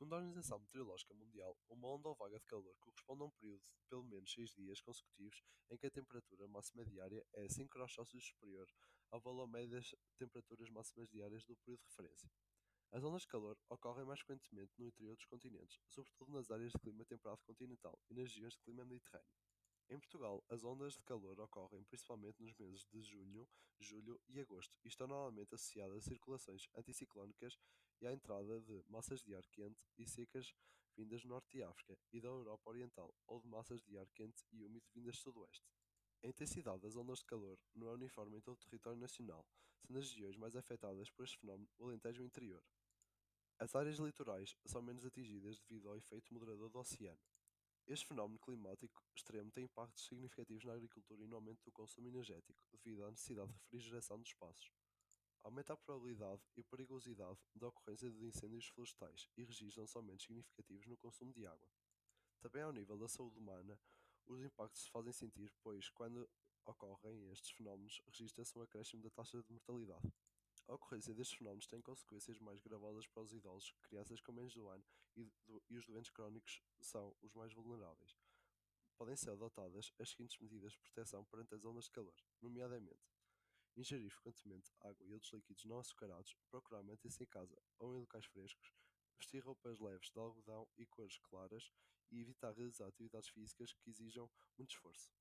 Segundo a Organização Meteorológica Mundial, uma onda ou vaga de calor corresponde a um período de pelo menos seis dias consecutivos em que a temperatura máxima diária é 5 °C superior ao valor médio das temperaturas máximas diárias do período de referência. As ondas de calor ocorrem mais frequentemente no interior dos continentes, sobretudo nas áreas de clima temperado continental e nas regiões de clima mediterrâneo. Em Portugal, as ondas de calor ocorrem principalmente nos meses de junho, julho e agosto e estão normalmente associadas a circulações anticiclónicas e à entrada de massas de ar quente e secas vindas do norte de África e da Europa Oriental, ou de massas de ar quente e úmido vindas do sudoeste. A intensidade das ondas de calor não é uniforme em todo o território nacional, sendo as regiões mais afetadas por este fenómeno o Alentejo interior. As áreas litorais são menos atingidas devido ao efeito moderador do oceano. Este fenómeno climático extremo tem impactos significativos na agricultura e no aumento do consumo energético, devido à necessidade de refrigeração dos espaços. Aumenta a probabilidade e perigosidade da ocorrência de incêndios florestais e registram-se aumentos significativos no consumo de água. Também ao nível da saúde humana, os impactos se fazem sentir, pois, quando ocorrem estes fenómenos, registra-se um acréscimo da taxa de mortalidade. A ocorrência destes fenómenos tem consequências mais gravosas para os idosos, crianças com menos de um ano e, do, e os doentes crónicos são os mais vulneráveis. Podem ser adotadas as seguintes medidas de proteção perante as ondas de calor, nomeadamente ingerir frequentemente água e outros líquidos não açucarados, procurar manter-se em casa ou em locais frescos, vestir roupas leves de algodão e cores claras e evitar realizar atividades físicas que exijam muito esforço.